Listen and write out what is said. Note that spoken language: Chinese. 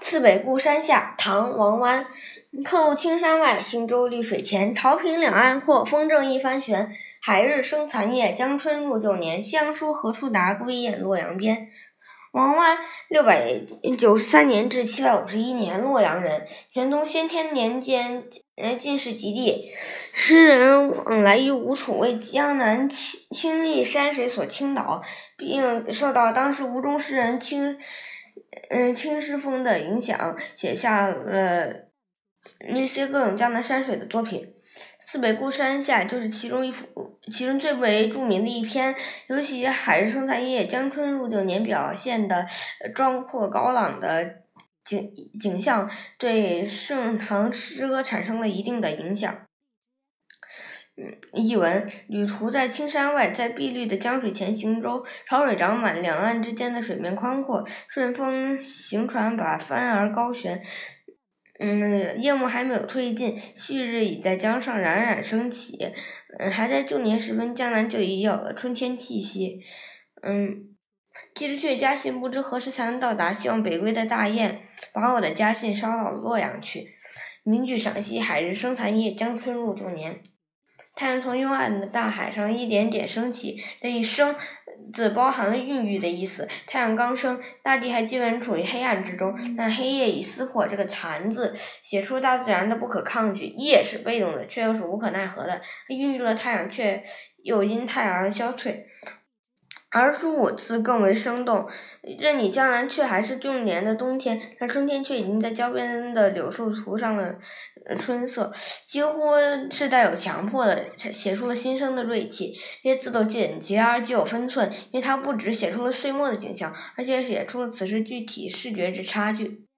次北固山下，唐·王湾。客路青山外，行舟绿水前。潮平两岸阔，风正一帆悬。海日生残夜，江春入旧年。乡书何处达？归雁洛阳边。王湾，六百九十三年至七百五十一年，洛阳人。玄宗先天年间，进士及第。诗人往来于吴楚，为江南亲亲历山水所倾倒，并受到当时吴中诗人清。嗯，清诗风的影响，写下了那些各种江南山水的作品。《次北固山下》就是其中一幅，其中最为著名的一篇。尤其“海日生残夜，江春入旧年”表现的壮阔高朗的景景象，对盛唐诗歌产生了一定的影响。译文：旅途在青山外，在碧绿的江水前行舟，潮水涨满，两岸之间的水面宽阔，顺风行船把帆儿高悬。嗯，夜幕还没有褪尽，旭日已在江上冉冉升起。嗯，还在旧年时分，江南就已有了春天气息。嗯，寄去却家信，不知何时才能到达。希望北归的大雁把我的家信捎到洛阳去。名句赏析：海日生残夜，江春入旧年。太阳从幽暗的大海上一点点升起，这一“升”字包含了孕育的意思。太阳刚升，大地还基本处于黑暗之中，但黑夜已撕破。这个“残”字写出大自然的不可抗拒。夜是被动的，却又是无可奈何的。它孕育了太阳，却又因太阳而消退。而“十五次更为生动。任你江南却还是旧年的冬天，但春天却已经在江边的柳树涂上了春色，几乎是带有强迫的写出了新生的锐气。这些字都简洁而极有分寸，因为它不只写出了岁末的景象，而且写出了此时具体视觉之差距。